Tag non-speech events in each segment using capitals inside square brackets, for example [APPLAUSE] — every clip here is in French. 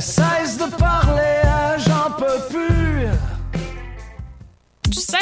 Cesse de parler,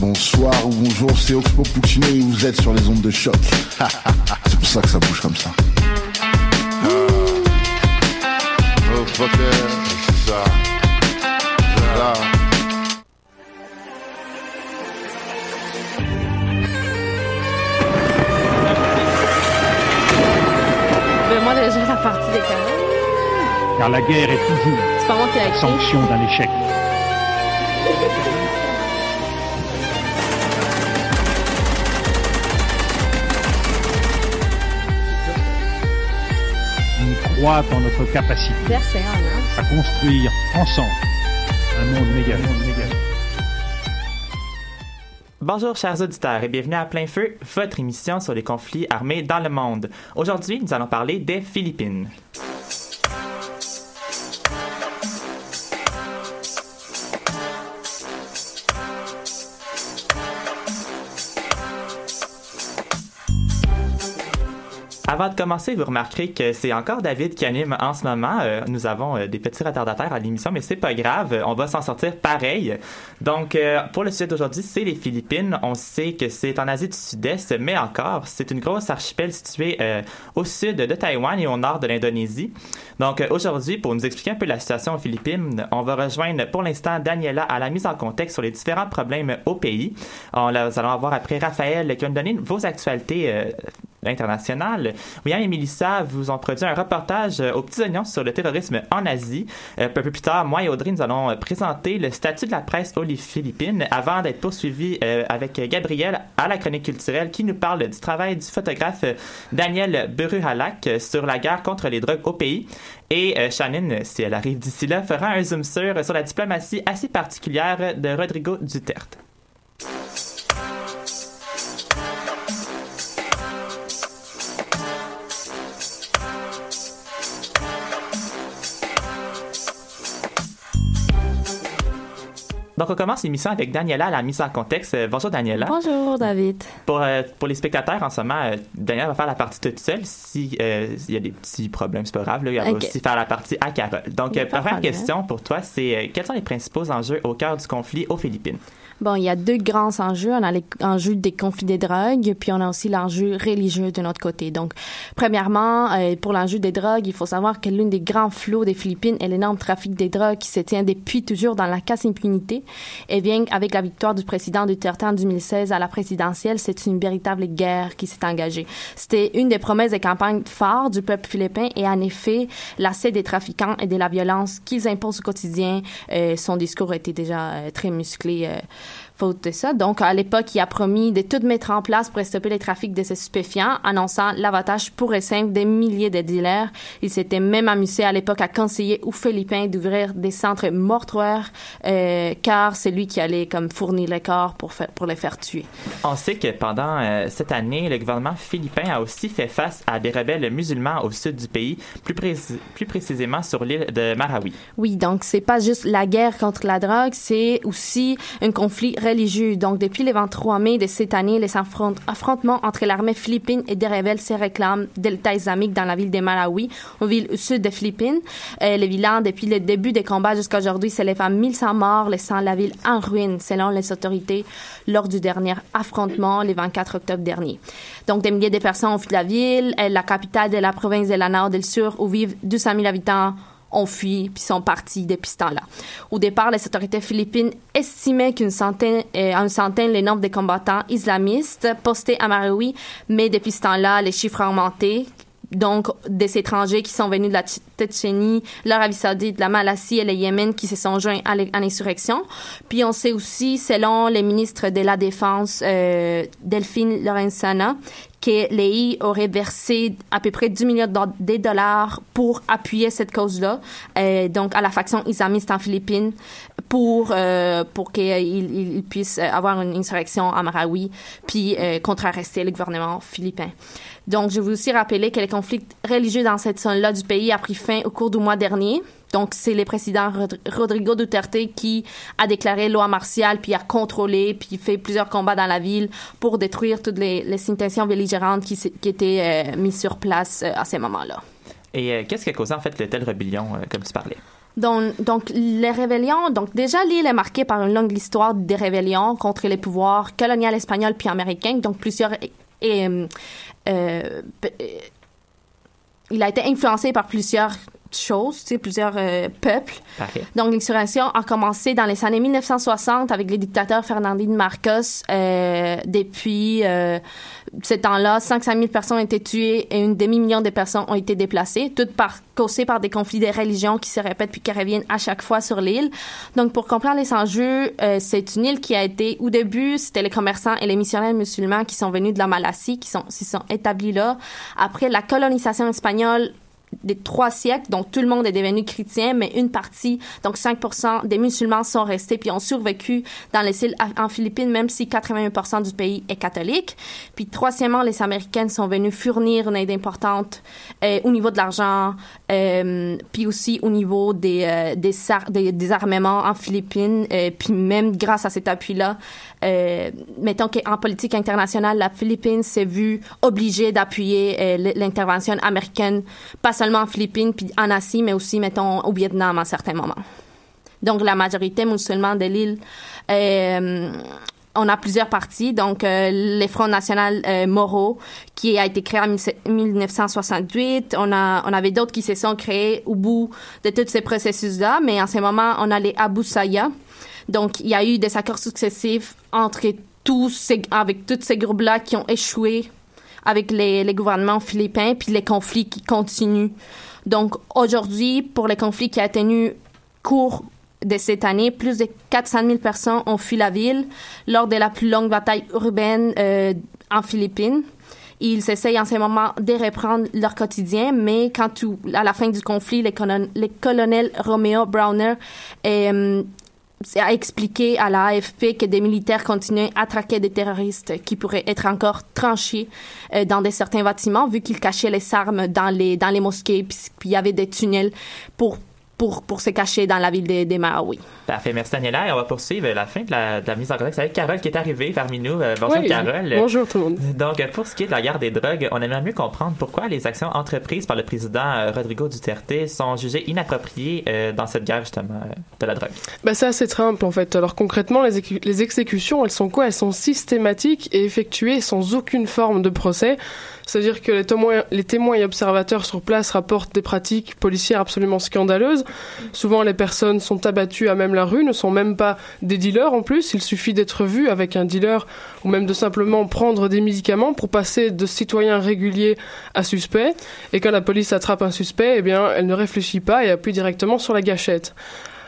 Bonsoir ou bonjour, c'est Oxpo Puccino et vous êtes sur les ondes de choc. [LAUGHS] c'est pour ça que ça bouge comme ça. Oh, fucker, c'est ça. C'est ça. Ben moi déjà la partie des canons. Car la guerre est toujours C'est pas moi qui sanction d'un échec. Croit en notre capacité hein. à construire ensemble un monde méga. un monde méga. Bonjour chers auditeurs et bienvenue à Plein Feu, votre émission sur les conflits armés dans le monde. Aujourd'hui, nous allons parler des Philippines. Avant de commencer, vous remarquerez que c'est encore David qui anime en ce moment. Euh, nous avons euh, des petits retardataires à l'émission, mais c'est pas grave. On va s'en sortir pareil. Donc, euh, pour le sujet d'aujourd'hui, c'est les Philippines. On sait que c'est en Asie du Sud-Est, mais encore, c'est une grosse archipel située au sud de Taïwan et au nord de l'Indonésie. Donc, aujourd'hui, pour nous expliquer un peu la situation aux Philippines, on va rejoindre pour l'instant Daniela à la mise en contexte sur les différents problèmes au pays. On, nous allons avoir après Raphaël qui va nous donner vos actualités euh, internationales. William et Melissa vous ont produit un reportage euh, aux petits oignons sur le terrorisme en Asie. Euh, un peu plus tard, moi et Audrey, nous allons euh, présenter le statut de la presse aux Philippines avant d'être poursuivis euh, avec Gabriel à la chronique culturelle qui nous parle du travail du photographe euh, Daniel Beruhalak euh, sur la guerre contre les drogues au pays. Et euh, Shannon, si elle arrive d'ici là, fera un zoom sur, sur la diplomatie assez particulière de Rodrigo Duterte. Donc, on commence l'émission avec Daniela à la mise en contexte. Euh, bonjour, Daniela. Bonjour, David. Pour, euh, pour les spectateurs, en ce moment, euh, Daniela va faire la partie toute seule. Si euh, il y a des petits problèmes, c'est pas grave. Là, elle va aussi faire la partie à Carole. Donc, première question pour toi, c'est quels sont les principaux enjeux au cœur du conflit aux Philippines? Bon, il y a deux grands enjeux. On a l'enjeu des conflits des drogues, puis on a aussi l'enjeu religieux de notre côté. Donc, premièrement, euh, pour l'enjeu des drogues, il faut savoir que l'une des grands flots des Philippines est l'énorme trafic des drogues qui se tient depuis toujours dans la casse-impunité. Et bien avec la victoire du président Duterte en 2016 à la présidentielle, c'est une véritable guerre qui s'est engagée. C'était une des promesses des campagnes phares du peuple philippin et en effet, l'accès des trafiquants et de la violence qu'ils imposent au quotidien, euh, son discours était déjà euh, très musclé. Faute de ça. Donc, à l'époque, il a promis de tout mettre en place pour stopper les trafics de ces stupéfiants, annonçant l'avantage pour et simple des milliers de dealers. Il s'était même amusé à l'époque à conseiller aux Philippins d'ouvrir des centres mortuaires, euh, car c'est lui qui allait comme fournir les corps pour, faire, pour les faire tuer. On sait que pendant euh, cette année, le gouvernement philippin a aussi fait face à des rebelles musulmans au sud du pays, plus, plus précisément sur l'île de Marawi. Oui, donc c'est pas juste la guerre contre la drogue, c'est aussi un conflit Donc, depuis le 23 mai de cette année, les affrontements entre l'armée philippine et des rebelles se réclament de l'État islamique dans la ville de Malawi, une ville au sud des Philippines. Euh, le bilan, depuis le début des combats jusqu'à aujourd'hui, s'élève à 1100 morts, laissant la ville en ruine, selon les autorités, lors du dernier affrontement, le 24 octobre dernier. Donc, des milliers de personnes ont fui la ville. La capitale de la province de la Nord del Sur, où vivent 200 000 habitants, ont fui puis sont partis depuis ce temps-là. Au départ, les autorités philippines estimaient qu'une centaine, euh, une centaine le nombre de combattants islamistes postés à Marawi, mais depuis ce temps-là, les chiffres ont augmenté. Donc, des étrangers qui sont venus de la Tchétchénie, l'Arabie Saoudite, la Malaisie et le Yémen qui se sont joints à l'insurrection. Puis, on sait aussi, selon les ministres de la Défense, euh, Delphine Lorenzana, que l'EI aurait versé à peu près 10 millions de dollars pour appuyer cette cause-là, euh, donc à la faction islamiste en Philippines, pour euh, pour qu'ils il puissent avoir une insurrection à Marawi, puis euh, le gouvernement philippin. Donc, je veux aussi rappeler que les conflits religieux dans cette zone-là du pays a pris fin au cours du mois dernier. Donc, c'est le président Rodrigo Duterte qui a déclaré loi martiale, puis a contrôlé, puis fait plusieurs combats dans la ville pour détruire toutes les, les intentions belligérantes qui, qui étaient euh, mises sur place euh, à ces moments-là. Et euh, qu'est-ce qui a causé en fait le tel rébellion, comme tu parlais? Donc, donc, les rébellions, donc déjà l'île est marquée par une longue histoire des rébellions contre les pouvoirs coloniaux espagnols puis américains, donc plusieurs et, il a été influencé par plusieurs choses, tu sais, plusieurs euh, peuples. Donc, l'insurrection a commencé dans les années 1960 avec les dictateurs Fernandine Marcos. Euh, depuis euh, ce temps-là, 500 000 personnes ont été tuées et une demi-million de personnes ont été déplacées, toutes par, causées par des conflits de religions qui se répètent puis qui reviennent à chaque fois sur l'île. Donc, pour comprendre les enjeux, euh, c'est une île qui a été, au début, c'était les commerçants et les missionnaires musulmans qui sont venus de la Malaisie, qui sont, qui sont établis là. Après, la colonisation espagnole des trois siècles, donc tout le monde est devenu chrétien, mais une partie, donc 5% des musulmans sont restés puis ont survécu dans les îles en Philippines, même si 81% du pays est catholique. Puis troisièmement, les Américains sont venus fournir une aide importante euh, au niveau de l'argent, euh, puis aussi au niveau des, euh, des, des, armements en Philippines, euh, puis même grâce à cet appui-là, euh, mettons qu'en politique internationale, la Philippine s'est vue obligée d'appuyer euh, l'intervention américaine, pas seulement en Philippines, puis en Asie, mais aussi, mettons, au Vietnam à certains moments. Donc, la majorité musulmane de l'île, euh, on a plusieurs partis. Donc, euh, les Fronts national euh, qui a été créé en 1968. On, a, on avait d'autres qui se sont créés au bout de tous ces processus-là. Mais en ce moment, on a les Abu Saya, donc, il y a eu des accords successifs entre tous avec tous ces groupes-là qui ont échoué avec les, gouvernements philippins, puis les conflits qui continuent. Donc, aujourd'hui, pour les conflits qui ont tenu cours de cette année, plus de 400 000 personnes ont fui la ville lors de la plus longue bataille urbaine euh, en Philippines. Ils essayent en ce moment de reprendre leur quotidien, mais quand à la fin du conflit, les, les colonels Romeo Browner et euh, a expliqué à la AFP que des militaires continuaient à traquer des terroristes qui pourraient être encore tranchés euh, dans des certains bâtiments vu qu'ils cachaient les armes dans les dans les mosquées puis y avait des tunnels pour pour, pour se cacher dans la ville de, de Marawi. Parfait, merci Daniela. Et on va poursuivre la fin de la, de la mise en contexte avec Carole qui est arrivée parmi nous. Euh, bonjour Carole. Bonjour tout le monde. Donc, pour ce qui est de la guerre des drogues, on aimerait mieux comprendre pourquoi les actions entreprises par le président euh, Rodrigo Duterte sont jugées inappropriées euh, dans cette guerre justement de la drogue. Ben, c'est assez simple en fait. Alors concrètement, les, les exécutions, elles sont quoi? Elles sont systématiques et effectuées sans aucune forme de procès. C'est-à-dire que les témoins, les témoins et observateurs sur place rapportent des pratiques policières absolument scandaleuses. Souvent, les personnes sont abattues à même la rue, ne sont même pas des dealers en plus. Il suffit d'être vu avec un dealer ou même de simplement prendre des médicaments pour passer de citoyen régulier à suspect. Et quand la police attrape un suspect, eh bien, elle ne réfléchit pas et appuie directement sur la gâchette.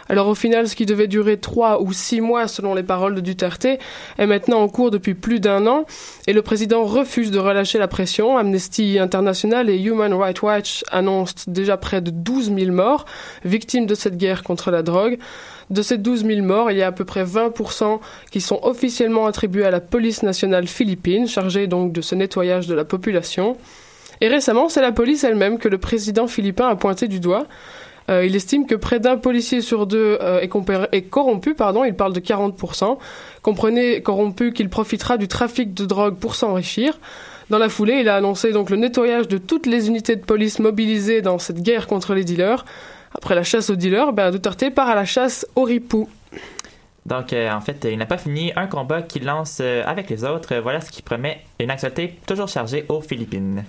Alors au final, ce qui devait durer trois ou six mois selon les paroles de Duterte est maintenant en cours depuis plus d'un an et le président refuse de relâcher la pression. Amnesty International et Human Rights Watch annoncent déjà près de 12 000 morts victimes de cette guerre contre la drogue. De ces 12 000 morts, il y a à peu près 20% qui sont officiellement attribués à la police nationale philippine, chargée donc de ce nettoyage de la population. Et récemment, c'est la police elle-même que le président philippin a pointé du doigt. Euh, il estime que près d'un policier sur deux euh, est, corrompu, pardon, il parle de 40%. Comprenez corrompu qu'il profitera du trafic de drogue pour s'enrichir. Dans la foulée, il a annoncé donc le nettoyage de toutes les unités de police mobilisées dans cette guerre contre les dealers. Après la chasse aux dealers, ben, Duterte part à la chasse aux ripoux. Donc, euh, en fait, il n'a pas fini un combat qu'il lance avec les autres. Voilà ce qui promet une actualité toujours chargée aux Philippines.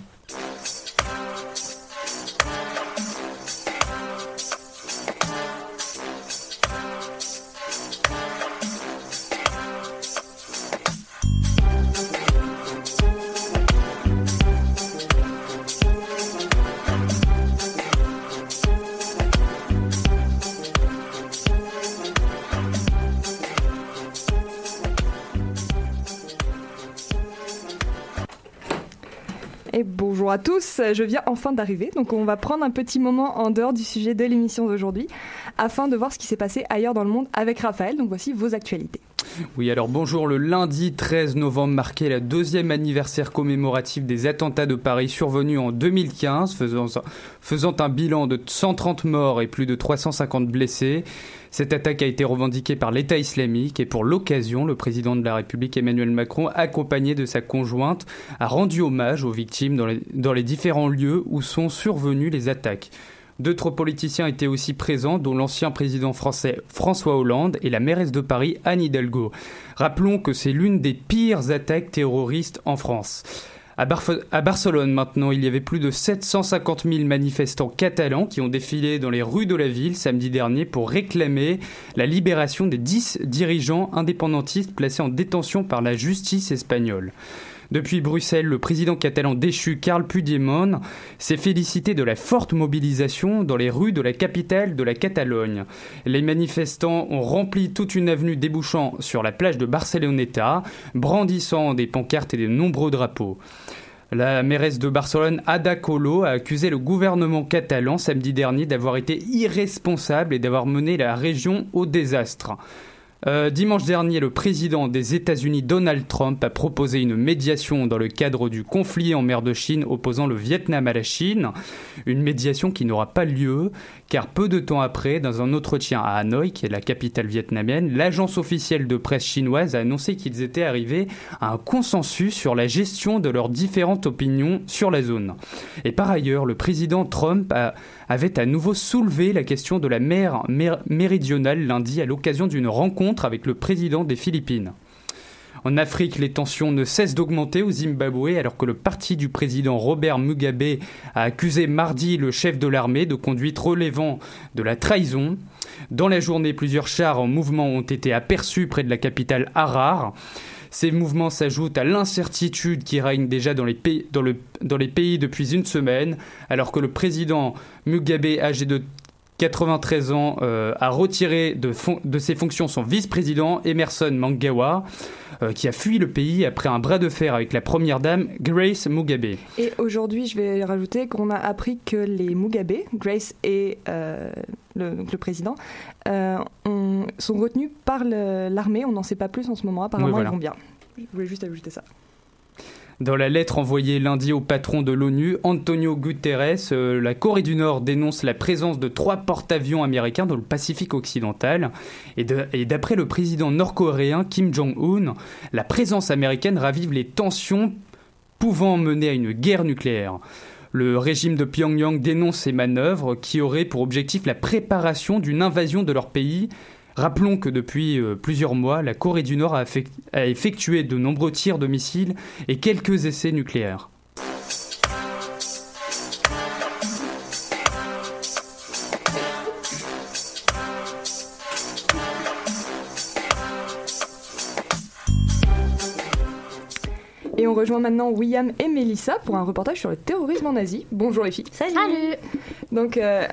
À tous, je viens enfin d'arriver, donc on va prendre un petit moment en dehors du sujet de l'émission d'aujourd'hui afin de voir ce qui s'est passé ailleurs dans le monde avec Raphaël. Donc voici vos actualités. Oui, alors bonjour. Le lundi 13 novembre marquait la deuxième anniversaire commémoratif des attentats de Paris survenus en 2015, faisant, faisant un bilan de 130 morts et plus de 350 blessés. Cette attaque a été revendiquée par l'État islamique et pour l'occasion, le président de la République Emmanuel Macron, accompagné de sa conjointe, a rendu hommage aux victimes dans les, dans les différents lieux où sont survenues les attaques. D'autres politiciens étaient aussi présents, dont l'ancien président français François Hollande et la mairesse de Paris Anne Hidalgo. Rappelons que c'est l'une des pires attaques terroristes en France. À, Barcelone maintenant, il y avait plus de 750 000 manifestants catalans qui ont défilé dans les rues de la ville samedi dernier pour réclamer la libération des 10 dirigeants indépendantistes placés en détention par la justice espagnole. Depuis Bruxelles, le président catalan déchu Carl Puigdemont s'est félicité de la forte mobilisation dans les rues de la capitale de la Catalogne. Les manifestants ont rempli toute une avenue débouchant sur la plage de Barceloneta, brandissant des pancartes et de nombreux drapeaux. La mairesse de Barcelone, Ada Colo, a accusé le gouvernement catalan samedi dernier d'avoir été irresponsable et d'avoir mené la région au désastre. Euh, dimanche dernier, le président des États-Unis, Donald Trump, a proposé une médiation dans le cadre du conflit en mer de Chine opposant le Vietnam à la Chine. Une médiation qui n'aura pas lieu, car peu de temps après, dans un entretien à Hanoï, qui est la capitale vietnamienne, l'agence officielle de presse chinoise a annoncé qu'ils étaient arrivés à un consensus sur la gestion de leurs différentes opinions sur la zone. Et par ailleurs, le président Trump avait à nouveau soulevé la question de la mer méridionale lundi à l'occasion d'une rencontre avec le président des Philippines. En Afrique, les tensions ne cessent d'augmenter au Zimbabwe alors que le parti du président Robert Mugabe a accusé mardi le chef de l'armée de conduite relevant de la trahison. Dans la journée, plusieurs chars en mouvement ont été aperçus près de la capitale Harar. Ces mouvements s'ajoutent à l'incertitude qui règne déjà dans les, pays, depuis une semaine, alors que le président Mugabe, âgé de 93 ans, euh, a retiré de, de, ses fonctions son vice-président Emerson Mangawa, qui a fui le pays après un bras de fer avec la première dame Grace Mugabe. Et aujourd'hui, je vais rajouter qu'on a appris que les Mugabe, Grace et euh, le, le, président, sont retenus par l'armée. On n'en sait pas plus en ce moment. Apparemment, ils vont bien. Je voulais juste ajouter ça. Dans la lettre envoyée lundi au patron de l'ONU, Antonio Guterres, euh, la Corée du Nord dénonce la présence de trois porte-avions américains dans le Pacifique occidental. Et d'après le président nord-coréen Kim Jong-un, la présence américaine ravive les tensions pouvant mener à une guerre nucléaire. Le régime de Pyongyang dénonce ces manœuvres qui auraient pour objectif la préparation d'une invasion de leur pays Rappelons que depuis euh, plusieurs mois, la Corée du Nord a, effectué de nombreux tirs de missiles et quelques essais nucléaires. Et on rejoint maintenant William et Melissa pour un reportage sur le terrorisme en Asie. Bonjour les filles. Salut. Donc euh,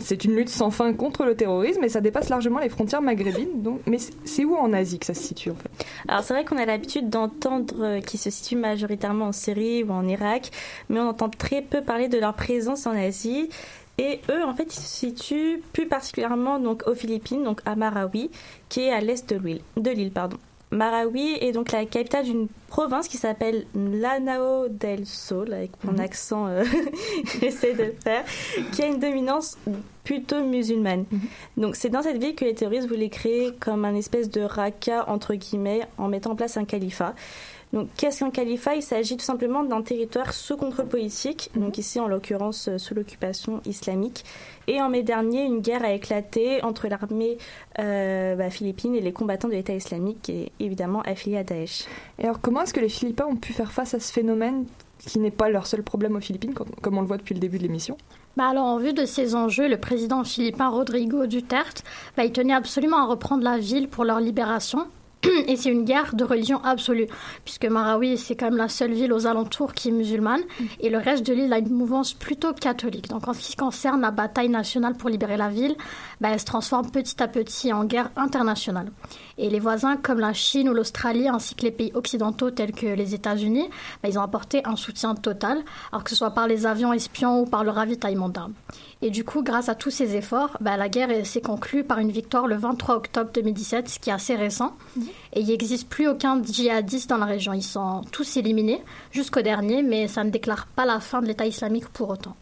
c'est une lutte sans fin contre le terrorisme et ça dépasse largement les frontières maghrébines. Donc, mais c'est où en Asie que ça se situe en fait? Alors c'est vrai qu'on a l'habitude d'entendre euh, qu'ils se situent majoritairement en Syrie ou en Irak, mais on entend très peu parler de leur présence en Asie. Et eux, en fait, ils se situent plus particulièrement donc aux Philippines, donc à Marawi, qui est à l'est de l'île. De l'île, pardon. Marawi est donc la capitale d'une province qui s'appelle Lanao del Sol, avec mon Mhm. accent, euh, [LAUGHS] j'essaie de le faire, qui a une dominance plutôt musulmane. Mhm. Donc c'est dans cette ville que les terroristes voulaient créer comme un espèce de raqqa, entre guillemets, en mettant en place un califat. Donc, qu'est-ce qu'un califat? Il s'agit tout simplement d'un territoire sous contrôle politique, donc ici en l'occurrence euh, sous l'occupation islamique. Et en mai dernier, une guerre a éclaté entre l'armée euh, bah, philippine et les combattants de l'État islamique, qui est évidemment affilié à Daesh. Et alors, comment est-ce que les Philippins ont pu faire face à ce phénomène qui n'est pas leur seul problème aux Philippines, comme- comme on le voit depuis le début de l'émission? Bah alors, en vue de ces enjeux, le président philippin Rodrigo Duterte, bah, il tenait absolument à reprendre la ville pour leur libération. Et c'est une guerre de religion absolue, puisque Marawi, c'est quand même la seule ville aux alentours qui est musulmane, et le reste de l'île a une mouvance plutôt catholique. Donc en ce qui concerne la bataille nationale pour libérer la ville, bah, elle se transforme petit à petit en guerre internationale. Et les voisins comme la Chine ou l'Australie, ainsi que les pays occidentaux tels que les États-Unis, bah, ils ont apporté un soutien total, alors que ce soit par les avions espions ou par le ravitaillement d'armes. Et du coup, grâce à tous ces efforts, bah, la guerre s'est conclue par une victoire le 23 octobre 2017, ce qui est assez récent. Et il n'existe plus aucun djihadiste dans la région. Ils sont tous éliminés jusqu'au dernier, mais ça ne déclare pas la fin de l'État islamique pour autant.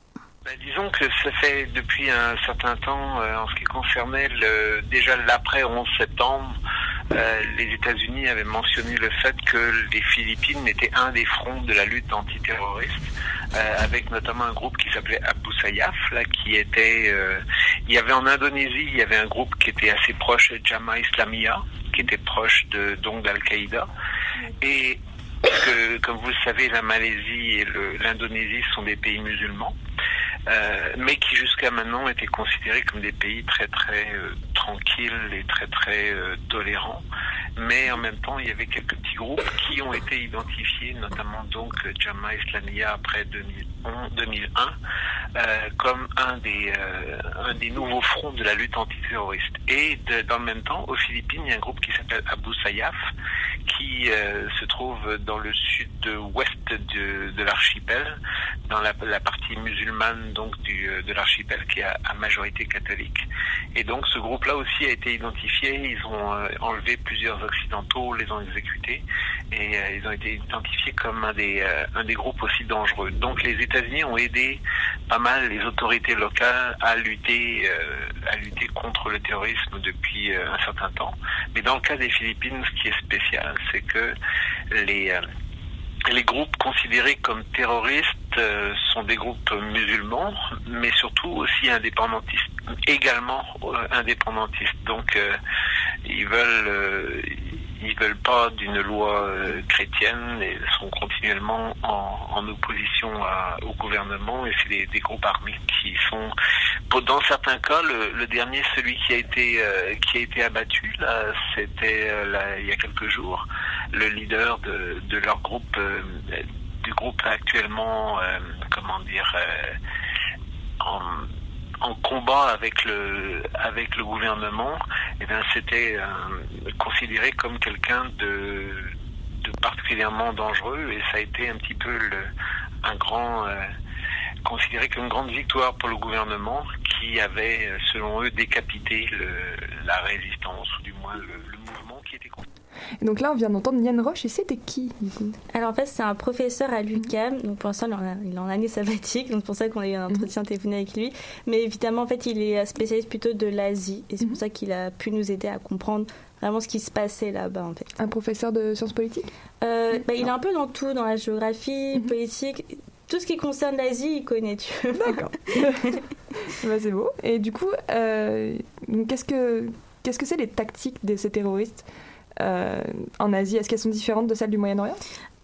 Ben, disons que ça fait depuis un certain temps, euh, en ce qui concernait le, déjà l'après 11 septembre, euh, les États-Unis avaient mentionné le fait que les Philippines étaient un des fronts de la lutte antiterroriste, euh, avec notamment un groupe qui s'appelait Sayyaf, là, qui était, euh, il y avait en Indonésie, il y avait un groupe qui était assez proche de Jamaah Islamiyah, qui était proche de donc d'Al-Qaïda, et que, comme vous le savez, la Malaisie et l'Indonésie sont des pays musulmans. Euh, mais qui jusqu'à maintenant étaient considérés comme des pays très très euh, tranquilles et très très euh, tolérants. Mais en même temps, il y avait quelques petits groupes qui ont été identifiés, notamment donc Islamiyah après 2011, 2001, euh, comme un des euh, un des nouveaux fronts de la lutte antiterroriste. Et dans le même temps, aux Philippines, il y a un groupe qui s'appelle Abu Sayyaf, qui euh, se trouve dans le sud-ouest de, l'archipel, dans la, partie musulmane donc euh, de l'archipel qui est à, majorité catholique. Et donc ce groupe-là aussi a été identifié. Ils ont euh, enlevé plusieurs occidentaux, les ont exécutés et ils ont été identifiés comme un des groupes aussi dangereux. Donc les États-Unis ont aidé pas mal les autorités locales à lutter contre le terrorisme depuis un certain temps. Mais dans le cas des Philippines, ce qui est spécial, c'est que les euh, les groupes considérés comme terroristes euh, sont des groupes musulmans, mais surtout aussi indépendantistes, également euh, indépendantistes. Donc, ils veulent, ils veulent pas d'une loi chrétienne et sont continuellement en, opposition au gouvernement. Et c'est des, des groupes armés qui sont, dans certains cas, le, dernier, celui qui a été euh, qui a été abattu, là, c'était euh, il y a quelques jours le leader de, de leur groupe, euh, du groupe actuellement, euh, comment dire, euh, en, en combat avec le avec le gouvernement, et bien c'était euh, considéré comme quelqu'un de, de particulièrement dangereux, et ça a été un petit peu le, un grand considéré comme une grande victoire pour le gouvernement qui avait, euh, selon eux, décapité le, la résistance, ou du moins le, le mouvement qui était Et donc là, on vient d'entendre Yann Roche, et c'était qui du coup? Alors en fait, c'est un professeur à l'UQAM, donc pour l'instant, il est en- il est en année sabbatique, donc c'est pour ça qu'on a eu un entretien téléphonique avec lui. Mais évidemment, en fait, il est spécialiste plutôt de l'Asie, et c'est pour ça qu'il a pu nous aider à comprendre vraiment ce qui se passait là-bas, en fait. Un professeur de sciences politiques? Euh, bah, Il est un peu dans tout, dans la géographie, politique, tout ce qui concerne l'Asie, il connaît, tu vois. D'accord. [LAUGHS] [LAUGHS] Bah, c'est beau. Et du coup, euh, qu'est-ce que qu'est-ce que c'est les tactiques de ces terroristes euh, en Asie? Est-ce qu'elles sont différentes de celles du Moyen-Orient?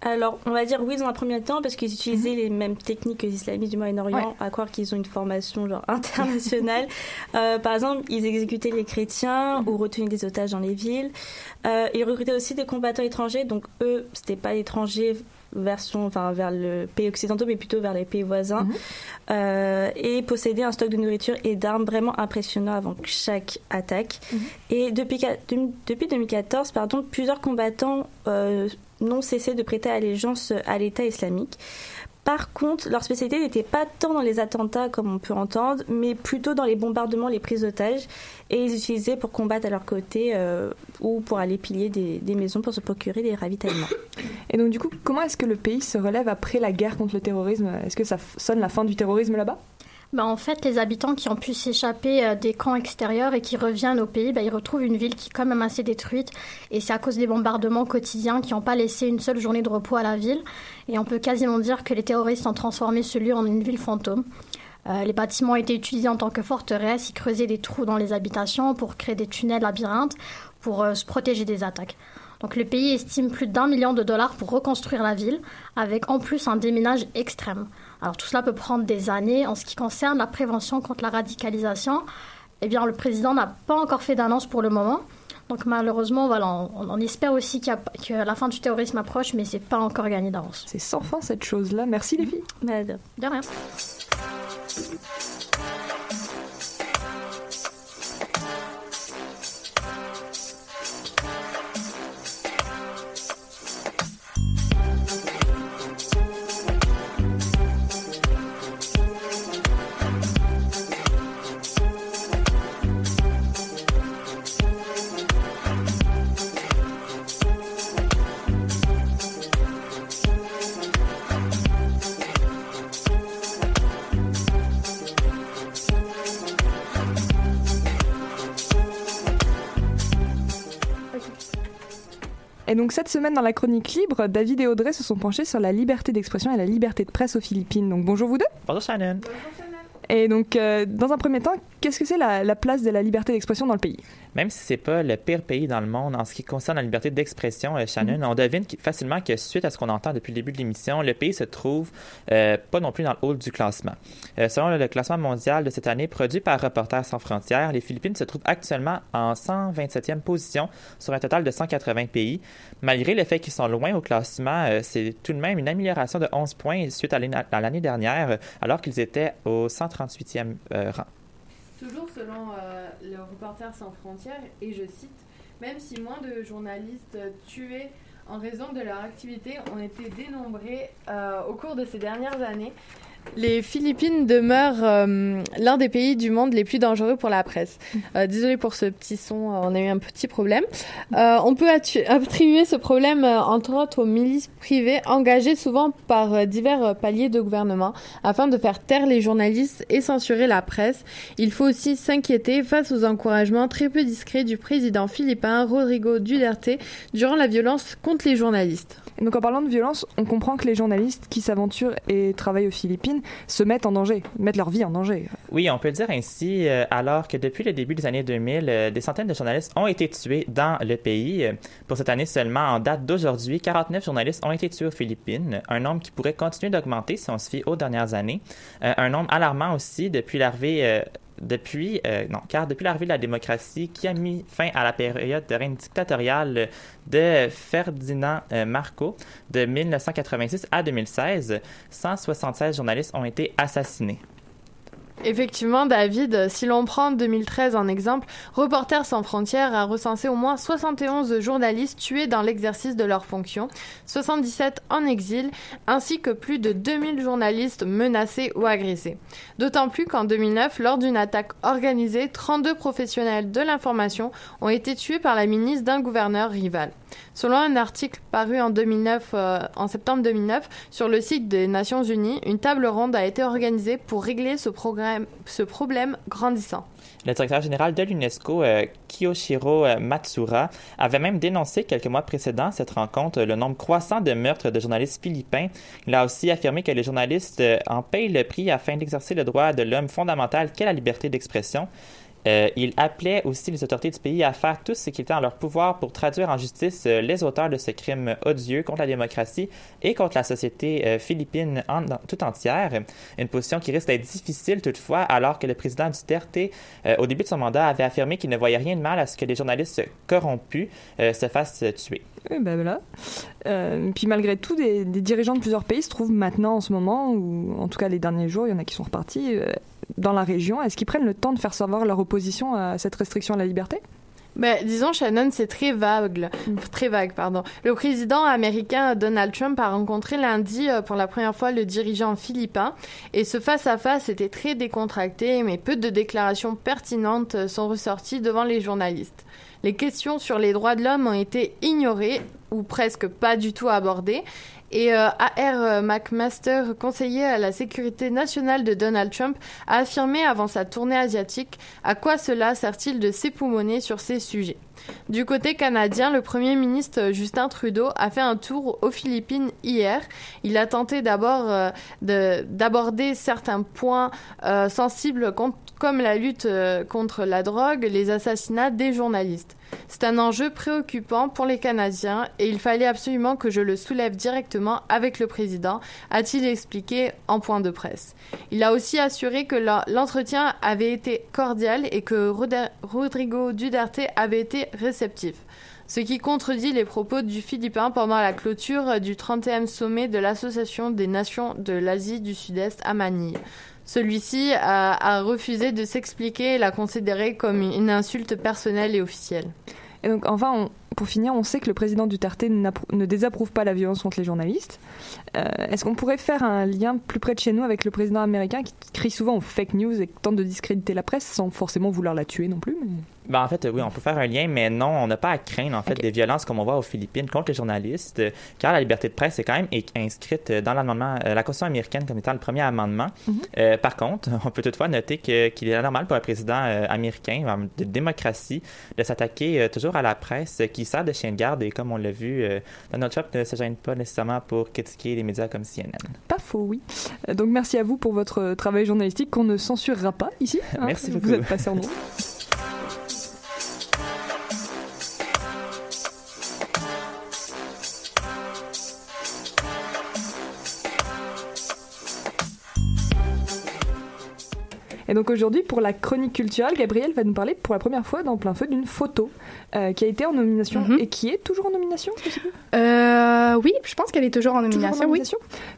Alors, on va dire oui dans un premier temps parce qu'ils utilisaient les mêmes techniques que les islamistes du Moyen-Orient, à croire qu'ils ont une formation genre [LAUGHS] internationale. Euh, par exemple, ils exécutaient les chrétiens ou retenaient des otages dans les villes. Euh, ils recrutaient aussi des combattants étrangers, donc eux, c'était pas étrangers version, enfin vers le pays occidentaux, mais plutôt vers les pays voisins, mhm. et posséder un stock de nourriture et d'armes vraiment impressionnant avant chaque attaque. Mhm. Et depuis, depuis 2014, pardon, plusieurs combattants n'ont cessé de prêter allégeance à l'État islamique. Par contre, leur spécialité n'était pas tant dans les attentats comme on peut entendre, mais plutôt dans les bombardements, les prises d'otages, et ils utilisaient pour combattre à leur côté euh, ou pour aller piller des, des, maisons pour se procurer des ravitaillements. Et donc du coup, comment est-ce que le pays se relève après la guerre contre le terrorisme? Est-ce que ça sonne la fin du terrorisme là-bas? Bah, en fait, les habitants qui ont pu s'échapper euh, des camps extérieurs et qui reviennent au pays, bah, ils retrouvent une ville qui est quand même assez détruite. Et c'est à cause des bombardements quotidiens qui n'ont pas laissé une seule journée de repos à la ville. Et on peut quasiment dire que les terroristes ont transformé ce lieu en une ville fantôme. Euh, les bâtiments ont été utilisés en tant que forteresse, ils creusaient des trous dans les habitations pour créer des tunnels labyrinthes pour euh, se protéger des attaques. Donc le pays estime plus d'un million de dollars pour reconstruire la ville, avec en plus un déminage extrême. Alors tout cela peut prendre des années. En ce qui concerne la prévention contre la radicalisation, eh bien le président n'a pas encore fait d'annonce pour le moment. Donc malheureusement, voilà, on, espère aussi que la fin du terrorisme approche, mais c'est pas encore gagné d'avance. C'est sans fin cette chose-là. Merci les filles. de rien. Et donc cette semaine dans la chronique libre, David et Audrey se sont penchés sur la liberté d'expression et la liberté de presse aux Philippines. Donc bonjour vous deux. Bonjour Shannon. Et donc, euh, dans un premier temps, qu'est-ce que c'est la, place de la liberté d'expression dans le pays? Même si c'est pas le pire pays dans le monde en ce qui concerne la liberté d'expression, euh, Shannon, mm-hmm. on devine facilement que suite à ce qu'on entend depuis le début de l'émission, le pays se trouve euh, pas non plus dans le haut du classement. selon le classement mondial de cette année produit par Reporters sans frontières, les Philippines se trouvent actuellement en 127e position sur un total de 180 pays. Malgré le fait qu'ils sont loin au classement, c'est tout de même une amélioration de 11 points suite à l'année dernière, alors qu'ils étaient au 138e rang. Toujours selon euh, le reporter sans frontières, et je cite, même si moins de journalistes tués en raison de leur activité ont été dénombrés euh, au cours de ces dernières années, les Philippines demeurent euh, l'un des pays du monde les plus dangereux pour la presse. [LAUGHS] Euh, désolé pour ce petit son, euh, on a eu un petit problème. on peut [LAUGHS] attribuer ce problème, entre autres, aux milices privées engagées souvent par divers paliers de gouvernement afin de faire taire les journalistes et censurer la presse. Il faut aussi s'inquiéter face aux encouragements très peu discrets du président philippin Rodrigo Duterte durant la violence contre les journalistes. Donc en parlant de violence, on comprend que les journalistes qui s'aventurent et travaillent aux Philippines se mettent en danger, mettent leur vie en danger. Oui, on peut dire ainsi, euh, alors que depuis le début des années 2000, euh, des centaines de journalistes ont été tués dans le pays. Pour cette année seulement, en date d'aujourd'hui, 49 journalistes ont été tués aux Philippines, un nombre qui pourrait continuer d'augmenter si on se fie aux dernières années. Euh, un nombre alarmant aussi depuis l'arrivée depuis, euh, non, car depuis l'arrivée de la démocratie qui a mis fin à la période de règne dictatorial de Ferdinand euh, Marcos de 1986 à 2016, 176 journalistes ont été assassinés. Effectivement, David, si l'on prend 2013 en exemple, Reporters sans frontières a recensé au moins 71 journalistes tués dans l'exercice de leurs fonctions, 77 en exil, ainsi que plus de 2000 journalistes menacés ou agressés. D'autant plus qu'en 2009, lors d'une attaque organisée, 32 professionnels de l'information ont été tués par la ministre d'un gouverneur rival. Selon un article paru en, 2009, euh, en septembre 2009 sur le site des Nations Unies, une table ronde a été organisée pour régler ce, problème grandissant. Le directeur général de l'UNESCO, euh, Kiyoshiro euh, Matsura, avait même dénoncé quelques mois précédents cette rencontre le nombre croissant de meurtres de journalistes philippins. Il a aussi affirmé que les journalistes en payent le prix afin d'exercer le droit de l'homme fondamental qu'est la liberté d'expression. Euh, il appelait aussi les autorités du pays à faire tout ce qui était en leur pouvoir pour traduire en justice euh, les auteurs de ce crime odieux contre la démocratie et contre la société euh, philippine tout entière. Une position qui risque d'être difficile toutefois, alors que le président Duterte, au début de son mandat, avait affirmé qu'il ne voyait rien de mal à ce que les journalistes corrompus se fassent tuer. Oui, ben voilà. puis malgré tout, des, des, dirigeants de plusieurs pays se trouvent maintenant en ce moment, ou en tout cas les derniers jours, il y en a qui sont repartis, dans la région. Est-ce qu'ils prennent le temps de faire savoir leur opposition à cette restriction à la liberté? Ben, disons, Shannon, c'est très vague. Très vague, pardon. Le président américain Donald Trump a rencontré lundi euh, pour la première fois le dirigeant philippin et ce face-à-face était très décontracté, mais peu de déclarations pertinentes euh, sont ressorties devant les journalistes. Les questions sur les droits de l'homme ont été ignorées ou presque pas du tout abordées et euh, A.R. McMaster, conseiller à la sécurité nationale de Donald Trump, a affirmé avant sa tournée asiatique à quoi cela sert-il de s'époumoner sur ces sujets. Du côté canadien, le Premier ministre Justin Trudeau a fait un tour aux Philippines hier. Il a tenté d'abord euh, d'aborder certains points euh, sensibles comme la lutte contre la drogue, les assassinats des journalistes. C'est un enjeu préoccupant pour les Canadiens et il fallait absolument que je le soulève directement avec le président, a-t-il expliqué en point de presse. Il a aussi assuré que l'entretien avait été cordial et que Rodrigo Duterte avait été réceptif ce qui contredit les propos du Philippin pendant la clôture du 30e sommet de l'Association des Nations de l'Asie du Sud-Est à Manille. Celui-ci a, refusé de s'expliquer et l'a considéré comme une insulte personnelle et officielle. Et donc, enfin, pour finir, on sait que le président Duterte ne désapprouve pas la violence contre les journalistes. Euh, est-ce qu'on pourrait faire un lien plus près de chez nous avec le président américain qui crie souvent aux fake news et tente de discréditer la presse sans forcément vouloir la tuer non plus ben, en fait, oui, on peut faire un lien, mais non, on n'a pas à craindre en fait des violences comme on voit aux Philippines contre les journalistes, car la liberté de presse est quand même inscrite dans l'amendement, euh, la Constitution américaine comme étant le premier amendement. Mhm. Euh, par contre, [LAUGHS] on peut toutefois noter qu'il est normal pour un président américain de démocratie de s'attaquer toujours à la presse qui sert de chien de garde et comme on l'a vu, Donald Trump ne se gêne pas nécessairement pour critiquer les médias comme CNN. Pas faux, oui. Euh, donc merci à vous pour votre travail journalistique qu'on ne censurera pas ici. Hein. merci beaucoup. Vous êtes passé en nom. [LAUGHS] Et donc aujourd'hui, pour la chronique culturelle, Gabriel va nous parler pour la première fois dans plein feu d'une photo euh, qui a été en nomination mhm. et qui est toujours en nomination, euh, Oui, je pense qu'elle est toujours en nomination, oui.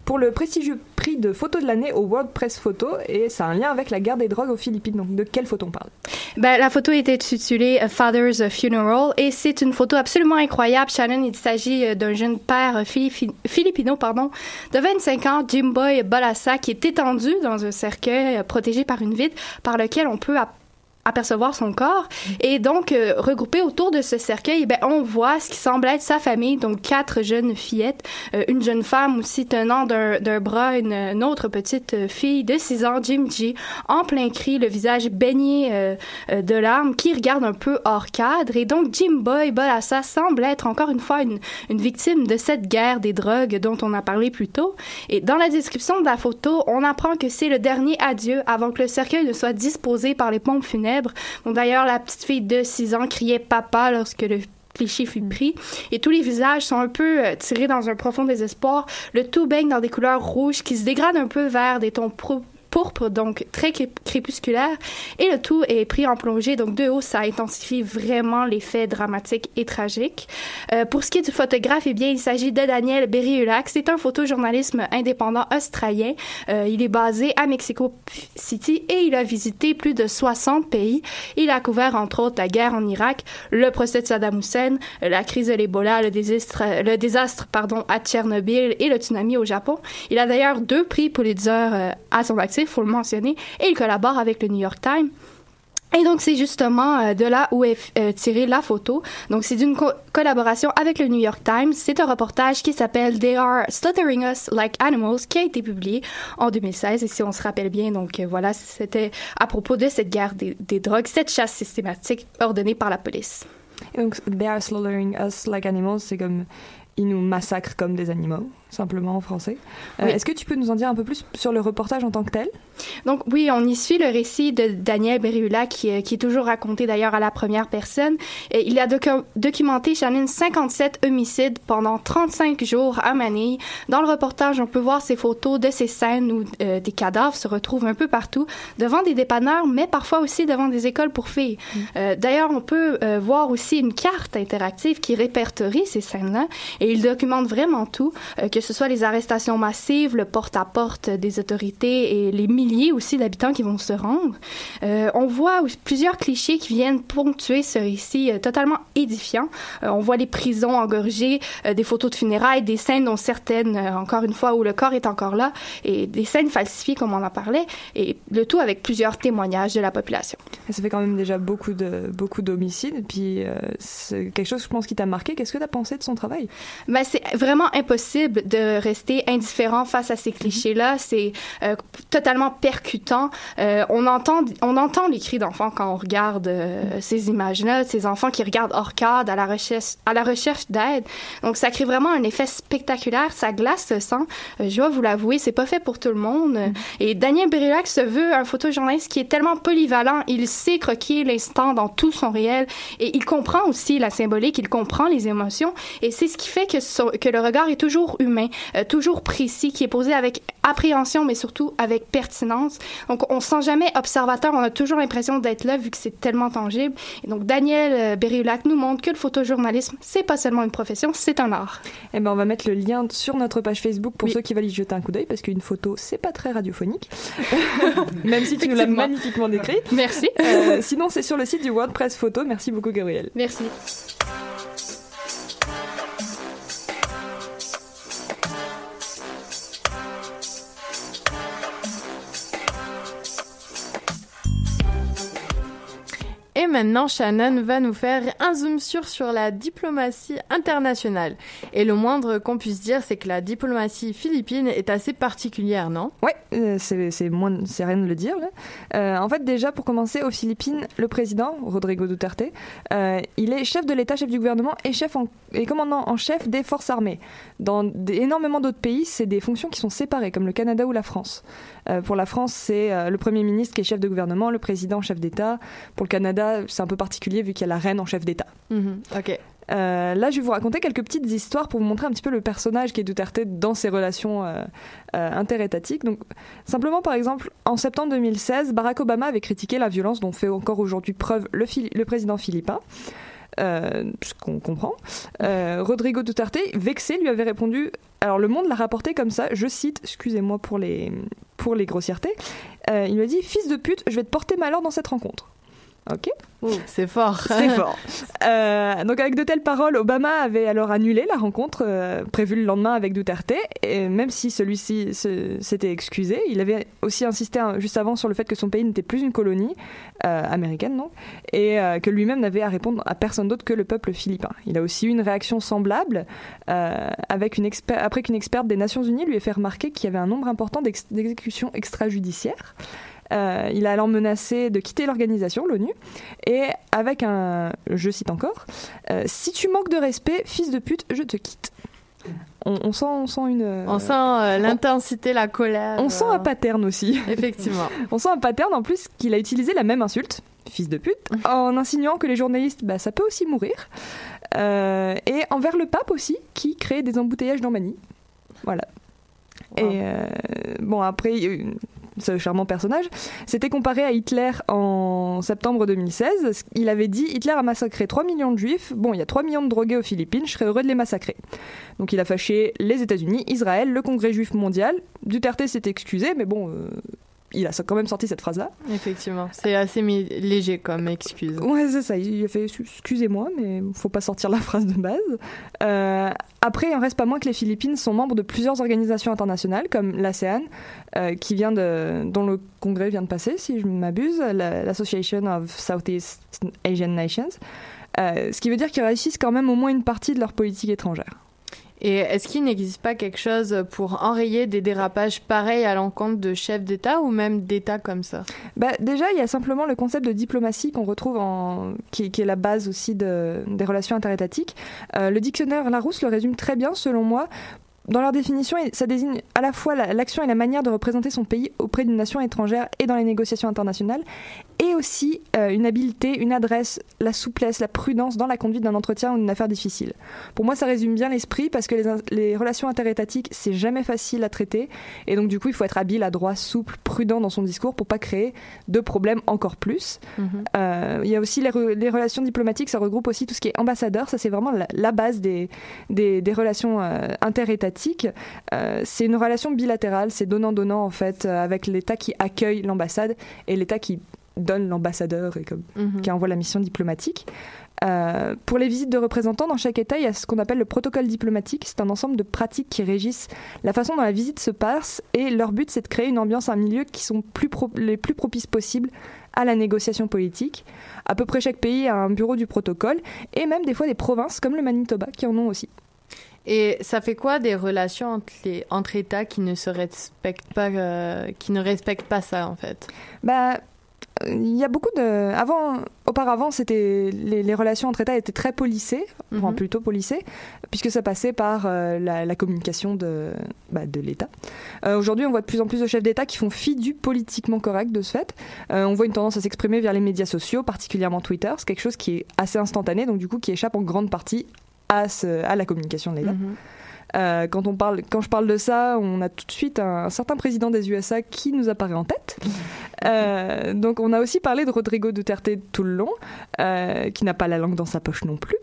Pour le prestigieux de photo de l'année au World Press Photo et ça a un lien avec la guerre des drogues aux Philippines. Donc de quelle photo on parle? Ben, La photo était intitulée Father's Funeral et c'est une photo absolument incroyable. Shannon, il s'agit euh, d'un jeune père philippino pardon, de 25 ans, Jim Boy Balassa, qui est étendu dans un cercueil protégé par une ville par lequel on peut apercevoir son corps. Et donc, euh, regroupé autour de ce cercueil, ben, on voit ce qui semble être sa famille, donc quatre jeunes fillettes, euh, une jeune femme aussi tenant d'un bras une, autre petite euh, fille de 6 ans, Jim G, en plein cri, le visage baigné de larmes, qui regarde un peu hors cadre. Et donc, Jim Boy Bolassa semble être encore une fois une, une victime de cette guerre des drogues dont on a parlé plus tôt. Et dans la description de la photo, on apprend que c'est le dernier adieu avant que le cercueil ne soit disposé par les pompes funèbres D'ailleurs, la petite fille de 6 ans criait papa lorsque le cliché fut pris. Et tous les visages sont un peu euh, tirés dans un profond désespoir. Le tout baigne dans des couleurs rouges qui se dégradent un peu vers des tons pourpre, donc très crépusculaire, et le tout est pris en plongée, donc de haut, ça intensifie vraiment l'effet dramatique et tragique. Euh, pour ce qui est du photographe, eh bien, il s'agit de Daniel Berriulac. C'est un photojournalisme indépendant australien. Euh, il est basé à Mexico City et il a visité plus de 60 pays. Il a couvert, entre autres, la guerre en Irak, le procès de Saddam Hussein, la crise de l'Ebola, le désastre, le désastre pardon, à Tchernobyl et le tsunami au Japon. Il a d'ailleurs deux prix Pulitzer euh, à son actif il faut le mentionner, et il collabore avec le New York Times. Et donc, c'est justement euh, de là où est euh, tirée la photo. Donc, c'est d'une collaboration avec le New York Times. C'est un reportage qui s'appelle They Are Slaughtering Us Like Animals qui a été publié en 2016. Et si on se rappelle bien, donc euh, voilà, c'était à propos de cette guerre des, drogues, cette chasse systématique ordonnée par la police. Donc, They Are Slaughtering Us Like Animals, c'est comme ils nous massacrent comme des animaux. Simplement en français. Est-ce que tu peux nous en dire un peu plus sur le reportage en tant que tel? Donc oui, on y suit le récit de Daniel Berula, qui, qui est toujours raconté d'ailleurs à la première personne. Et il a documenté, Shannon, 57 homicides pendant 35 jours à Manille. Dans le reportage, on peut voir ces photos de ces scènes où des cadavres se retrouvent un peu partout, devant des dépanneurs, mais parfois aussi devant des écoles pour filles. Mm. d'ailleurs, on peut voir aussi une carte interactive qui répertorie ces scènes-là et il documente vraiment tout, euh, que ce soit les arrestations massives, le porte-à-porte des autorités et les milliers aussi d'habitants qui vont se rendre. Euh, on voit plusieurs clichés qui viennent ponctuer ce récit euh, totalement édifiant. on voit les prisons engorgées, des photos de funérailles, des scènes dont certaines, encore une fois, où le corps est encore là, et des scènes falsifiées comme on en parlait, et le tout avec plusieurs témoignages de la population. Ça fait quand même déjà beaucoup de beaucoup d'homicides, puis c'est quelque chose, je pense, qui t'a marqué. Qu'est-ce que tu as pensé de son travail? Ben, c'est vraiment impossible de rester indifférent face à ces mhm. clichés-là. C'est euh, totalement percutant. Euh, on entend, on entend les cris d'enfants quand on regarde euh, mhm. ces images-là, ces enfants qui regardent hors cadre à la recherche, à la recherche d'aide. Donc, ça crée vraiment un effet spectaculaire. Ça glace le sang. je dois vous l'avouer, c'est pas fait pour tout le monde. Mhm. Et Daniel Brillac se veut un photojournaliste qui est tellement polyvalent. Il sait croquer l'instant dans tout son réel et il comprend aussi la symbolique, il comprend les émotions. Et c'est ce qui fait que que le regard est toujours humain, euh, toujours précis, qui est posé avec appréhension, mais surtout avec pertinence. Donc, on ne sent jamais observateur, on a toujours l'impression d'être là vu que c'est tellement tangible. Et donc, Daniel euh, nous montre que le photojournalisme, c'est pas seulement une profession, c'est un art. Eh ben, on va mettre le lien sur notre page Facebook pour ceux qui veulent y jeter un coup d'œil, parce qu'une photo, c'est pas très radiophonique, [LAUGHS] même si tu nous l'as magnifiquement décrit. Merci. Euh, sinon, c'est sur le site du WordPress Photo. Merci beaucoup, Gabriel. Merci. Maintenant, Shannon va nous faire un zoom sur sur la diplomatie internationale. Et le moindre qu'on puisse dire, c'est que la diplomatie philippine est assez particulière, non? Ouais, euh, c'est rien de le dire. Euh, en fait, déjà pour commencer, aux Philippines, le président Rodrigo Duterte, euh, il est chef de l'État, chef du gouvernement et chef et commandant en chef des forces armées. Dans énormément d'autres pays, c'est des fonctions qui sont séparées, comme le Canada ou la France. Pour la France, c'est le Premier ministre qui est chef de gouvernement, le président chef d'État. Pour le Canada, c'est un peu particulier vu qu'il y a la reine en chef d'État. Mhm, ok. Euh, là, je vais vous raconter quelques petites histoires pour vous montrer un petit peu le personnage qui est Duterte dans ses relations interétatiques. Donc, simplement, par exemple, en septembre 2016, Barack Obama avait critiqué la violence dont fait encore aujourd'hui preuve le, le président philippin. Euh, ce qu'on comprend. Euh, Rodrigo Duterte, vexé, lui avait répondu. Alors le Monde l'a rapporté comme ça. Je cite, excusez-moi pour les pour les grossièretés. Euh, il lui a dit Fils de pute, je vais te porter malheur dans cette rencontre. Ok. c'est fort. C'est fort. [LAUGHS] Euh, donc avec de telles paroles, Obama avait alors annulé la rencontre euh, prévue le lendemain avec Duterte, et même si celui-ci s'était excusé, il avait aussi insisté hein, juste avant sur le fait que son pays n'était plus une colonie euh, américaine, non, et que lui-même n'avait à répondre à personne d'autre que le peuple philippin. Il a aussi eu une réaction semblable avec une après qu'une experte des Nations Unies lui ait fait remarquer qu'il y avait un nombre important d'exécutions extrajudiciaires. Euh, il a alors menacé de quitter l'organisation, l'ONU, et avec un, je cite encore, euh, si tu manques de respect, fils de pute, je te quitte. On, sent, on sent une. On sent euh, l'intensité, la colère. On sent un pattern aussi. Effectivement. [LAUGHS] on sent un pattern en plus qu'il a utilisé la même insulte, fils de pute, en insinuant que les journalistes, bah, ça peut aussi mourir. et envers le pape aussi, qui crée des embouteillages dans Mani. Voilà. Et bon, après, ce charmant personnage, s'était comparé à Hitler en septembre 2016. Il avait dit Hitler a massacré 3 millions de juifs. Bon, il y a 3 millions de drogués aux Philippines, je serais heureux de les massacrer. Donc il a fâché les États-Unis, Israël, le Congrès juif mondial. Duterte s'est excusé, mais bon, euh, il a quand même sorti cette phrase-là. Effectivement, c'est assez léger comme excuse. Ouais, c'est ça. Il a fait excusez-moi, mais faut pas sortir la [LAUGHS] phrase de base. Euh, après, il en reste pas moins que les Philippines sont membres de plusieurs organisations internationales, comme l'ASEAN, euh, qui vient de, dont le congrès vient de passer, si je m'abuse, l'Association of Southeast Asian Nations. Euh, ce qui veut dire qu'ils réussissent quand même au moins une partie de leur politique étrangère. Et est-ce qu'il n'existe pas quelque chose pour enrayer des dérapages pareils à l'encontre de chefs d'État ou même d'États comme ça? Bah, Déjà, il y a simplement le concept de diplomatie qu'on retrouve qui, est la base aussi de, des relations interétatiques. Euh, le dictionnaire Larousse le résume très bien, selon moi. dans leur définition, ça désigne à la fois l'action et la manière de représenter son pays auprès d'une nation étrangère et dans les négociations internationales, et aussi euh, une habileté, une adresse, la souplesse, la prudence dans la conduite d'un entretien ou d'une affaire difficile. Pour moi, ça résume bien l'esprit parce que les, les relations interétatiques, c'est jamais facile à traiter, et donc du coup, il faut être habile, adroit, souple, prudent dans son discours pour pas créer de problèmes encore plus. Mhm. Euh, il y a aussi les, les, relations diplomatiques, ça regroupe aussi tout ce qui est ambassadeur, ça c'est vraiment la, base des, des, des relations euh, interétatiques. Euh, c'est une relation bilatérale, c'est donnant-donnant en fait, avec l'État qui accueille l'ambassade et l'État qui donne l'ambassadeur et comme, mhm. qui envoie la mission diplomatique. Euh, pour les visites de représentants, dans chaque État, il y a ce qu'on appelle le protocole diplomatique. C'est un ensemble de pratiques qui régissent la façon dont la visite se passe et leur but, c'est de créer une ambiance, un milieu qui sont plus les plus propices possibles à la négociation politique. À peu près chaque pays a un bureau du protocole et même des fois des provinces comme le Manitoba qui en ont aussi. Et ça fait quoi des relations entre, les, entre États qui ne se respectent pas, euh, qui ne respectent pas ça en fait? Bah, il y a beaucoup de. Avant, auparavant, c'était les, relations entre États étaient très policées, mhm. plutôt policées, puisque ça passait par euh, la, communication de, bah, de l'État. Euh, aujourd'hui, on voit de plus en plus de chefs d'État qui font fi du politiquement correct de ce fait. on voit une tendance à s'exprimer via les médias sociaux, particulièrement Twitter. C'est quelque chose qui est assez instantané, donc du coup qui échappe en grande partie à, à la communication de l'État. Mhm. Euh, quand, on parle, quand je parle de ça, on a tout de suite un, certain président des USA qui nous apparaît en tête. [LAUGHS] Euh, donc on a aussi parlé de Rodrigo Duterte tout le long, euh, qui n'a pas la langue dans sa poche non plus.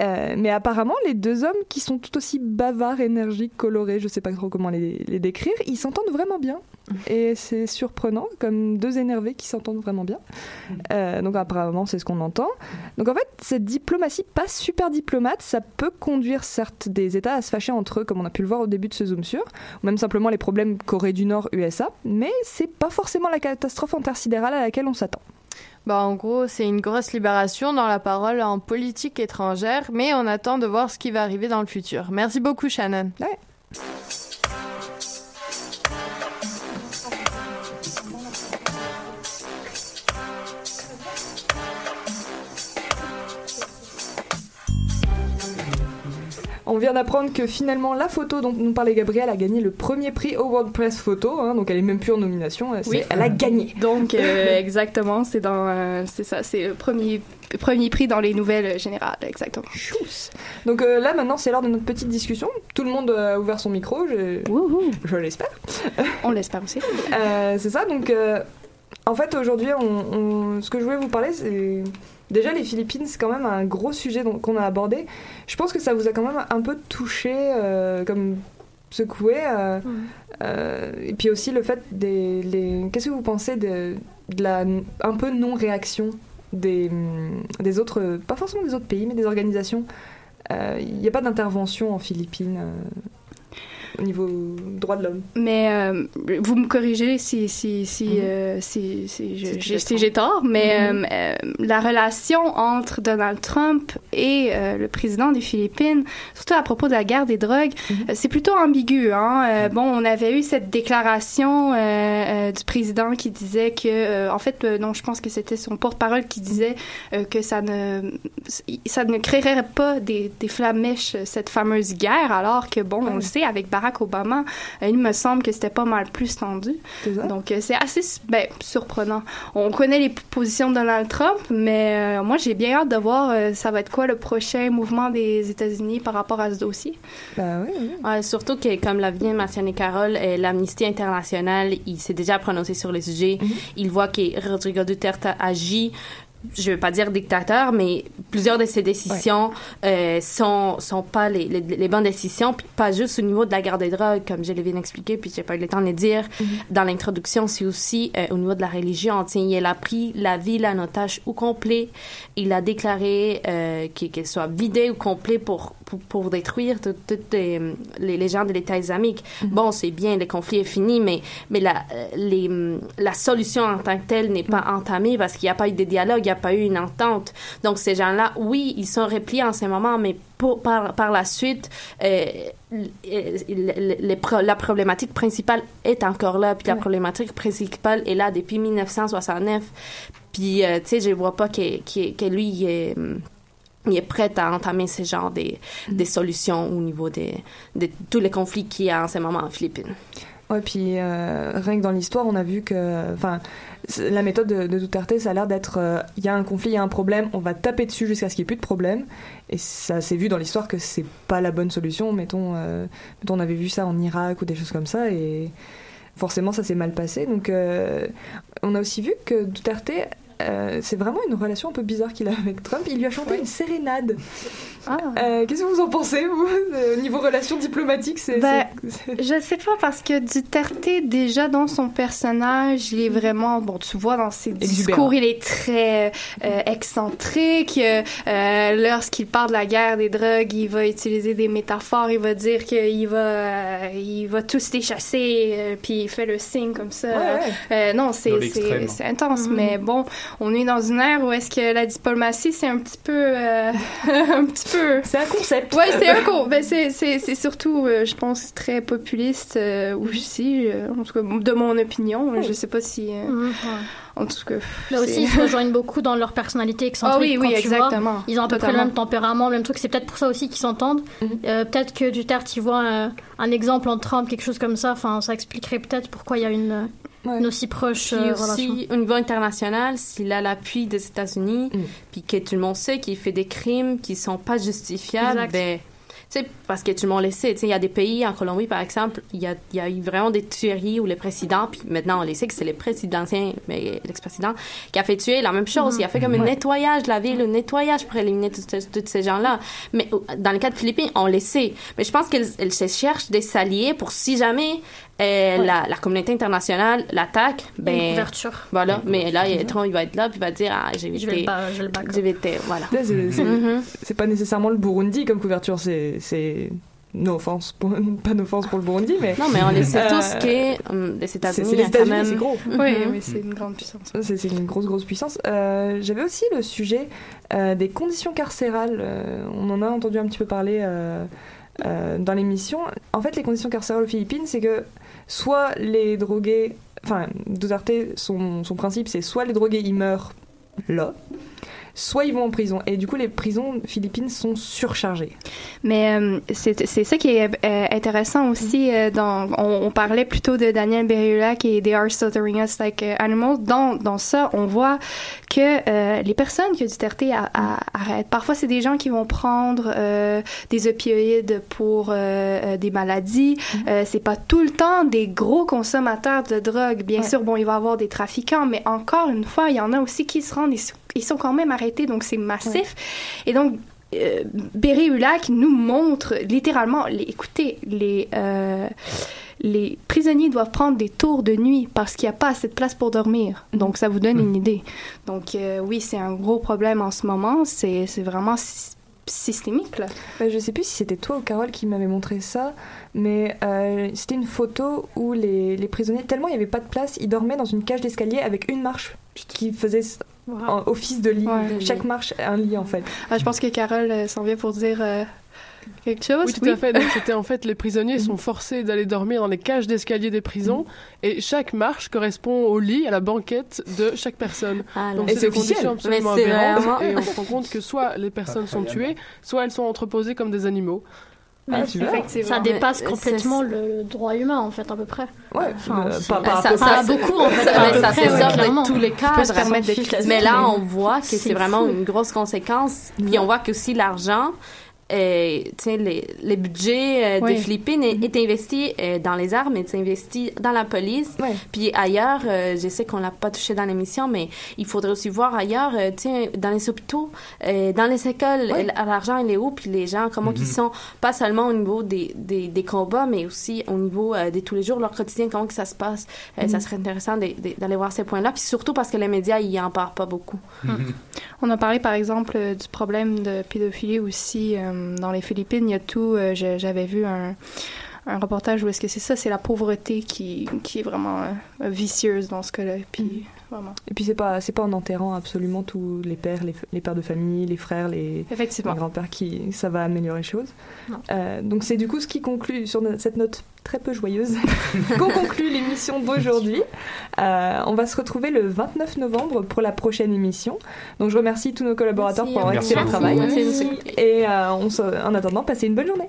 Euh, mais apparemment, les deux hommes qui sont tout aussi bavards, énergiques, colorés, je sais pas trop comment les, les décrire, ils s'entendent vraiment bien. [LAUGHS] Et c'est surprenant, comme deux énervés qui s'entendent vraiment bien. Euh, donc apparemment, c'est ce qu'on entend. Donc en fait, cette diplomatie pas super diplomate, ça peut conduire certes des États à se fâcher entre eux, comme on a pu le voir au début de ce Zoom sur, ou même simplement les problèmes Corée du Nord, USA, mais c'est pas forcément la catastrophe intersidérale à laquelle on s'attend. Bah, en gros, c'est une grosse libération dans la parole en politique étrangère, mais on attend de voir ce qui va arriver dans le futur. Merci beaucoup, Shannon. On vient d'apprendre que finalement la photo dont nous parlait Gabriel a gagné le premier prix au World Press Photo, hein, donc elle est même plus en nomination, oui. elle a gagné. Donc euh, [LAUGHS] exactement, c'est dans, euh, c'est ça, c'est le premier premier prix dans les nouvelles générales, exactement. Donc euh, là maintenant c'est l'heure de notre petite discussion. Tout le monde a ouvert son micro, je, je l'espère. On l'espère aussi. c'est ça, donc en fait aujourd'hui on, ce que je voulais vous parler c'est Déjà, les Philippines, c'est quand même un gros sujet qu'on a abordé. Je pense que ça vous a quand même un peu touché, euh, comme secoué. Euh, euh, et puis aussi le fait des. Les... Qu'est-ce que vous pensez de, de la un peu non-réaction des, des autres. Pas forcément des autres pays, mais des organisations? Il n'y a pas d'intervention en Philippines au niveau droit de l'homme. Mais euh, vous me corrigez si, si, si, mhm. euh, si, si, j'ai tort, mais mhm. euh, la relation entre Donald Trump et le président des Philippines, surtout à propos de la guerre des drogues, mhm. c'est plutôt ambigu. Hein? bon, on avait eu cette déclaration du président qui disait que, en fait, non, je pense que c'était son porte-parole qui disait que ça ne, ça ne créerait pas des, des flamèches, cette fameuse guerre, alors que, bon, on le sait, avec Barack Obama, euh, il me semble que c'était pas mal plus tendu. Donc, euh, c'est assez ben, surprenant. On connaît les positions de Donald Trump, mais euh, moi, j'ai bien hâte de voir ça va être quoi le prochain mouvement des États-Unis par rapport à ce dossier. Ben oui, surtout que, comme l'a bien mentionné Carole, l'Amnesty internationale, il s'est déjà prononcé sur le sujet. Mm-hmm. Il voit que Rodrigo Duterte agit je veux pas dire dictateur, mais plusieurs de ses décisions euh, sont sont pas les, les, bonnes décisions, puis pas juste au niveau de la garde des drogues, comme je l'ai bien expliqué, puis j'ai pas eu le temps de le dire mm-hmm. dans l'introduction, c'est aussi euh, au niveau de la religion. Tiens, il a pris la ville en otage au complet. Il a déclaré euh, qu'elle soit vidée ou complet pour pour, pour détruire toutes les, les, gens de l'État islamique. Mm-hmm. Bon, c'est bien, le conflit est fini, mais mais la les, la solution en tant que telle n'est pas mm. entamée parce qu'il n'y a pas eu de dialogue pas eu une entente. Donc, ces gens-là, oui, ils sont repliés en ce moment, mais pour, par, par la suite, euh, la problématique principale est encore là. Puis la problématique principale est là depuis 1969. Puis, euh, tu sais, je vois pas que, que, que lui, il est prêt à entamer ce genre des, des solutions au niveau des, de tous les conflits qu'il y a en ce moment en Philippines. Ouais, puis euh, rien que dans l'histoire, on a vu que, enfin, la méthode de, de Duterte, ça a l'air d'être, euh, il y a un conflit, il y a un problème, on va taper dessus jusqu'à ce qu'il n'y ait plus de problème. Et ça s'est vu dans l'histoire que c'est pas la bonne solution. Mettons, euh, mettons, on avait vu ça en Irak ou des choses comme ça, et forcément, ça s'est mal passé. Donc, on a aussi vu que Duterte euh, c'est vraiment une relation un peu bizarre qu'il a avec Trump. Il lui a chanté une sérénade. Ah. Euh, qu'est-ce que vous en pensez, vous Au niveau relation diplomatique, c'est. Ben, je sais pas, parce que Duterte, déjà dans son personnage, il est vraiment. Bon, tu vois, dans ses discours, il est très euh, excentrique. Lorsqu'il parle de la guerre des drogues, il va utiliser des métaphores. Il va dire qu'il va, il va tous les chasser, puis il fait le signe comme ça. non, c'est intense, mm-hmm. mais bon on est dans une ère où est-ce que la diplomatie, c'est un petit peu... Euh, [LAUGHS] un petit peu... C'est un concept. Ouais, c'est un concept. Ben, c'est surtout, euh, je pense, très populiste euh, aussi, en tout cas, de mon opinion. Je sais pas si... Mhm. En tout cas, Là aussi, ils se rejoignent beaucoup dans leur personnalité excentrique. Ah oui, oui, exactement. ils ont à peu près le même tempérament, le même truc. C'est peut-être pour ça aussi qu'ils s'entendent. Peut-être que Duterte, il voit un, exemple en Trump, quelque chose comme ça. Enfin, ça expliquerait peut-être pourquoi il y a une, une aussi proche puis euh, aussi, au niveau international, s'il a l'appui des États-Unis, mm. puis que tout le monde sait qu'il fait des crimes qui sont pas justifiables, ben, parce que tout le monde le sait. Il y a des pays, en Colombie par exemple, il y a, y a, eu vraiment des tueries où le président, puis maintenant on le sait que c'est le président, mais l'ex-président, qui a fait tuer la même chose. Il a fait comme un nettoyage de la ville, un nettoyage pour éliminer tous ces gens-là. Mais dans le cas de Philippines, on le sait. Mais je pense qu'elle se cherche des alliés pour si jamais euh, la, la, communauté internationale l'attaque, ben. Une couverture. Voilà. Mais là, il, Trump, il va être là, puis il va dire, ah, j'ai évité. Je vais le, je le J'ai évité, voilà. Mm-hmm. C'est pas nécessairement le Burundi comme couverture, c'est no offense pour, [LAUGHS] pas d'offense pour le Burundi mais non mais on le sait tous que um, les États-Unis c'est les États-Unis c'est gros oui, oui c'est une grande puissance c'est une grosse grosse puissance euh, j'avais aussi le sujet euh, des conditions carcérales euh, on en a entendu un petit peu parler euh, euh, dans l'émission en fait les conditions carcérales aux Philippines c'est que soit les drogués, enfin, Duterte, son, son principe, c'est soit les drogués, ils meurent là, soit ils vont en prison. Et du coup, les prisons philippines sont surchargées. Mais euh, c'est ça qui est euh, intéressant aussi. Euh, dans, on, parlait plutôt de Daniel Berriulac et They Are Stuttering Us Like Animals. Dans, dans ça, on voit que les personnes que Duterte arrête, parfois c'est des gens qui vont prendre des opioïdes pour des maladies. Mm-hmm. c'est pas tout le temps des gros consommateurs de drogue. Bien sûr, bon, il va y avoir des trafiquants, mais encore une fois, il y en a aussi qui se rendent ils sont quand même arrêtés, donc c'est massif. Et donc, euh, Berry Ulac nous montre littéralement, écoutez, les, euh, les prisonniers doivent prendre des tours de nuit parce qu'il n'y a pas assez de place pour dormir. Donc, ça vous donne une mm. idée. Donc, euh, oui, c'est un gros problème en ce moment. C'est vraiment systémique, là. Je je sais plus si c'était toi ou Carole qui m'avait montré ça, mais c'était une photo où les, les prisonniers, tellement il n'y avait pas de place, ils dormaient dans une cage d'escalier avec une marche qui faisait office de lit. Chaque marche, un lit en fait. Ah, je pense que Carole euh, s'en vient pour dire euh, quelque chose. Oui, tout à fait. Donc, [LAUGHS] c'était en fait les prisonniers sont forcés d'aller dormir dans les cages d'escalier des prisons et chaque marche correspond au lit, à la banquette de chaque personne. Ah, Donc, c'est des conditions absolument aberrantes et on se rend compte que soit les personnes sont tuées, soit elles sont entreposées comme des animaux. Ah, ça dépasse complètement le droit humain en fait à peu près. Ouais, enfin, pas, pas, ça, ça, beaucoup en fait. ça se sort de tous les cas. Mais là, on voit que c'est vraiment une grosse conséquence. Puis on voit que aussi l'argent euh, les, les budgets euh, des Philippines mm-hmm. est, investi euh, dans les armes, est investi dans la police. Puis ailleurs, euh, je sais qu'on l'a pas touché dans l'émission, mais il faudrait aussi voir ailleurs, tiens, dans les hôpitaux, dans les écoles, l'argent il est où, puis les gens comment ils mm-hmm. sont, pas seulement au niveau des, des, des combats, mais aussi au niveau de tous les jours, leur quotidien, comment que ça se passe. Ça mm-hmm. serait intéressant d'aller voir ces points-là, puis surtout parce que les médias ils en parlent pas beaucoup. On a parlé par exemple du problème de pédophilie aussi. Euh, dans les Philippines, il y a tout. Euh, j'avais vu un, reportage où est-ce que c'est ça, c'est la pauvreté qui, qui est vraiment euh, vicieuse dans ce cas-là. Puis, Et puis c'est pas c'est pas en enterrant absolument tous les pères, les, les pères de famille, les frères, les, les grands-pères qui ça va améliorer les choses. Euh, donc c'est du coup ce qui conclut sur cette note très peu joyeuse [LAUGHS] qu'on conclut l'émission d'aujourd'hui. Euh, on va se retrouver le 29 novembre pour la prochaine émission. Donc je remercie tous nos collaborateurs Merci. pour leur excellent travail. Merci. Et euh, on se- en attendant, passez une bonne journée.